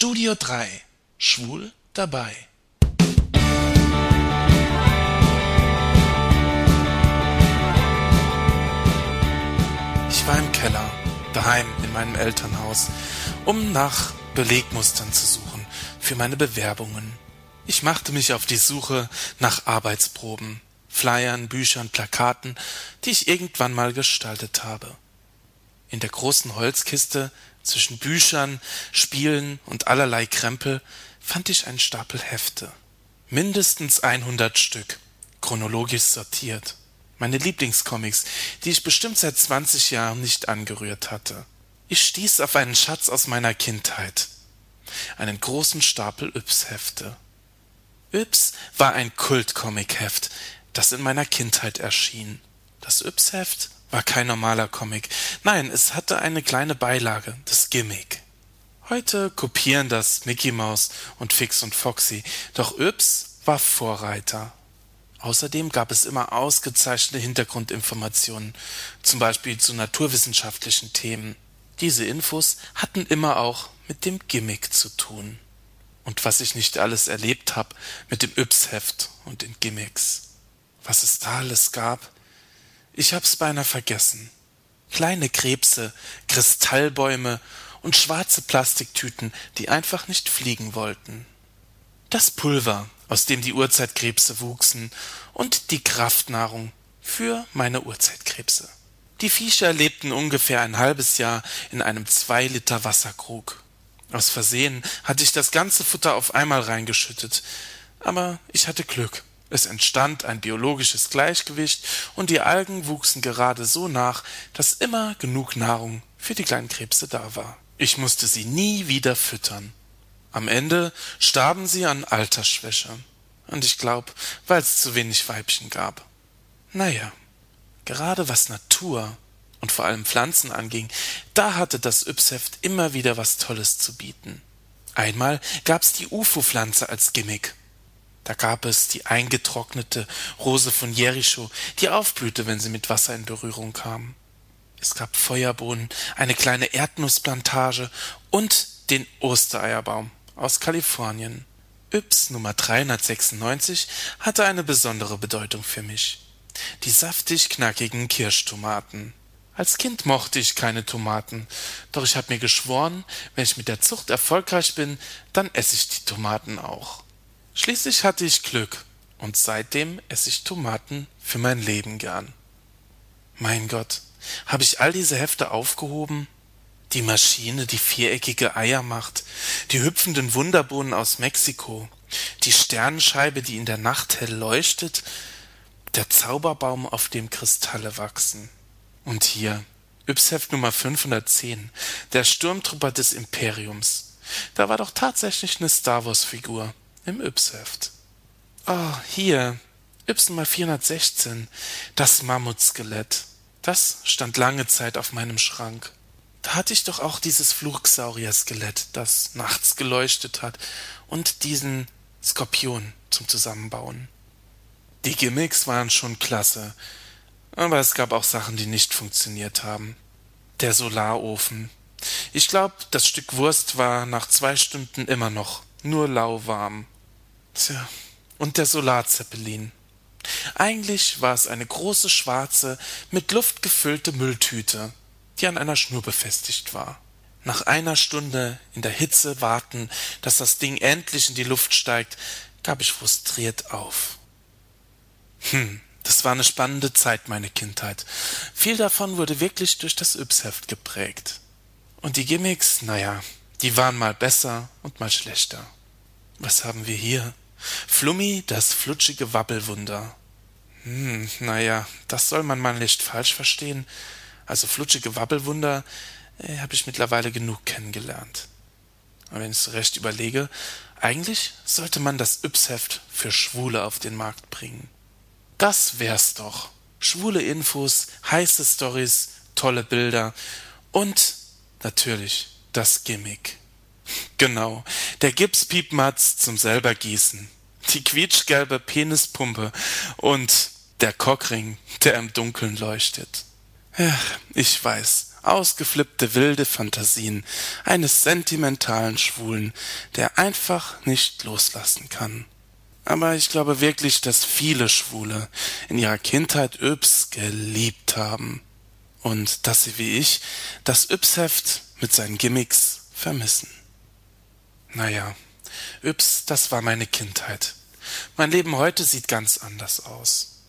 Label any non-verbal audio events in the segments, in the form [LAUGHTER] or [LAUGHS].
Studio 3 Schwul dabei. Ich war im Keller, daheim in meinem Elternhaus, um nach Belegmustern zu suchen für meine Bewerbungen. Ich machte mich auf die Suche nach Arbeitsproben, Flyern, Büchern, Plakaten, die ich irgendwann mal gestaltet habe. In der großen Holzkiste zwischen Büchern, Spielen und allerlei Krempel fand ich einen Stapel Hefte. Mindestens 100 Stück, chronologisch sortiert. Meine Lieblingscomics, die ich bestimmt seit 20 Jahren nicht angerührt hatte. Ich stieß auf einen Schatz aus meiner Kindheit. Einen großen Stapel Yps-Hefte. Yps war ein Kult-Comic-Heft, das in meiner Kindheit erschien. Das Yps-Heft war kein normaler Comic. Nein, es hatte eine kleine Beilage, das Gimmick. Heute kopieren das Mickey Mouse und Fix und Foxy, doch Yps war Vorreiter. Außerdem gab es immer ausgezeichnete Hintergrundinformationen, zum Beispiel zu naturwissenschaftlichen Themen. Diese Infos hatten immer auch mit dem Gimmick zu tun. Und was ich nicht alles erlebt hab mit dem Yps-Heft und den Gimmicks. Was es da alles gab, ich hab's beinahe vergessen. Kleine Krebse, Kristallbäume und schwarze Plastiktüten, die einfach nicht fliegen wollten. Das Pulver, aus dem die Urzeitkrebse wuchsen, und die Kraftnahrung für meine Urzeitkrebse. Die Viecher lebten ungefähr ein halbes Jahr in einem zwei Liter Wasserkrug. Aus Versehen hatte ich das ganze Futter auf einmal reingeschüttet, aber ich hatte Glück. Es entstand ein biologisches Gleichgewicht und die Algen wuchsen gerade so nach, dass immer genug Nahrung für die kleinen Krebse da war. Ich musste sie nie wieder füttern. Am Ende starben sie an Altersschwäche. Und ich glaub, weil es zu wenig Weibchen gab. Naja, gerade was Natur und vor allem Pflanzen anging, da hatte das Ypsheft immer wieder was Tolles zu bieten. Einmal gab's die UFO-Pflanze als Gimmick. Da gab es die eingetrocknete Rose von Jericho, die aufblühte, wenn sie mit Wasser in Berührung kam. Es gab Feuerbohnen, eine kleine Erdnussplantage und den Ostereierbaum aus Kalifornien. Yps Nummer 396 hatte eine besondere Bedeutung für mich. Die saftig knackigen Kirschtomaten. Als Kind mochte ich keine Tomaten, doch ich habe mir geschworen, wenn ich mit der Zucht erfolgreich bin, dann esse ich die Tomaten auch. Schließlich hatte ich Glück, und seitdem esse ich Tomaten für mein Leben gern. Mein Gott, habe ich all diese Hefte aufgehoben? Die Maschine, die viereckige Eier macht, die hüpfenden Wunderbohnen aus Mexiko, die Sternenscheibe, die in der Nacht hell leuchtet, der Zauberbaum, auf dem Kristalle wachsen. Und hier, Ypsheft Nummer 510, der Sturmtrupper des Imperiums. Da war doch tatsächlich eine Star Wars Figur im Yps-Heft. Oh, hier, Yps Nummer 416, das Mammutskelett. Das stand lange Zeit auf meinem Schrank. Da hatte ich doch auch dieses Flugsaurier-Skelett, das nachts geleuchtet hat, und diesen Skorpion zum Zusammenbauen. Die Gimmicks waren schon klasse, aber es gab auch Sachen, die nicht funktioniert haben. Der Solarofen. Ich glaube, das Stück Wurst war nach zwei Stunden immer noch nur lauwarm. Tja, und der Solarzeppelin. Eigentlich war es eine große schwarze, mit Luft gefüllte Mülltüte, die an einer Schnur befestigt war. Nach einer Stunde in der Hitze warten, dass das Ding endlich in die Luft steigt, gab ich frustriert auf. Hm, das war eine spannende Zeit, meine Kindheit. Viel davon wurde wirklich durch das Yps-Heft geprägt. Und die Gimmicks, naja, die waren mal besser und mal schlechter. Was haben wir hier? Flummi, das flutschige Wabbelwunder. Hm, naja, das soll man mal nicht falsch verstehen. Also flutschige Wabbelwunder äh, habe ich mittlerweile genug kennengelernt. Aber wenn ich es recht überlege, eigentlich sollte man das Yps-Heft für Schwule auf den Markt bringen. Das wär's doch. Schwule Infos, heiße Stories, tolle Bilder und natürlich das Gimmick. Genau, der Gipspiepmatz zum selber gießen, die quietschgelbe Penispumpe und der Cockring, der im Dunkeln leuchtet. Ich weiß, ausgeflippte wilde Fantasien eines sentimentalen Schwulen, der einfach nicht loslassen kann. Aber ich glaube wirklich, dass viele Schwule in ihrer Kindheit Yps geliebt haben. Und dass sie wie ich das Yps-Heft mit seinen Gimmicks vermissen. Naja, Yps, das war meine Kindheit. Mein Leben heute sieht ganz anders aus.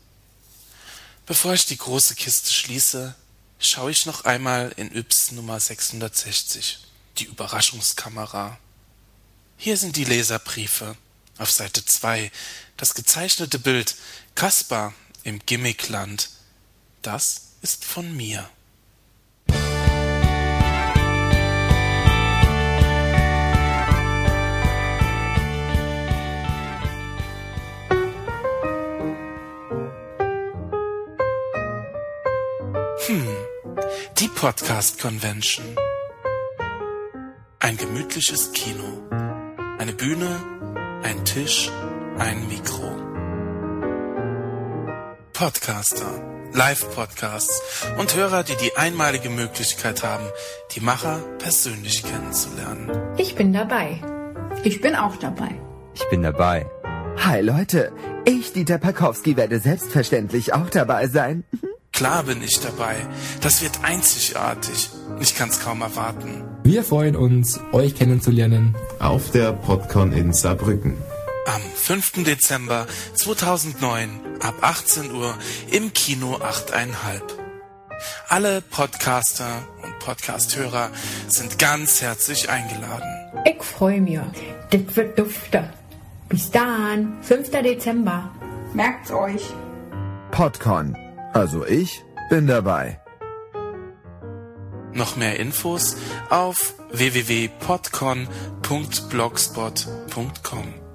Bevor ich die große Kiste schließe, schaue ich noch einmal in Yps Nummer 660, die Überraschungskamera. Hier sind die Leserbriefe. Auf Seite 2 das gezeichnete Bild Kaspar im Gimmickland. Das ist von mir. Hm, die Podcast Convention. Ein gemütliches Kino. Eine Bühne, ein Tisch, ein Mikro. Podcaster, Live-Podcasts und Hörer, die die einmalige Möglichkeit haben, die Macher persönlich kennenzulernen. Ich bin dabei. Ich bin auch dabei. Ich bin dabei. Hi Leute, ich, Dieter Pakowski, werde selbstverständlich auch dabei sein. [LAUGHS] Klar bin ich dabei. Das wird einzigartig. Ich kann's kaum erwarten. Wir freuen uns, euch kennenzulernen. Auf der Podcon in Saarbrücken. Am 5. Dezember 2009 ab 18 Uhr im Kino 8,5. Alle Podcaster und Podcasthörer sind ganz herzlich eingeladen. Ich freue mich. Das wird dufte. Bis dann, 5. Dezember. Merkt's euch. Podcon. Also ich bin dabei. Noch mehr Infos auf www.podcon.blogspot.com.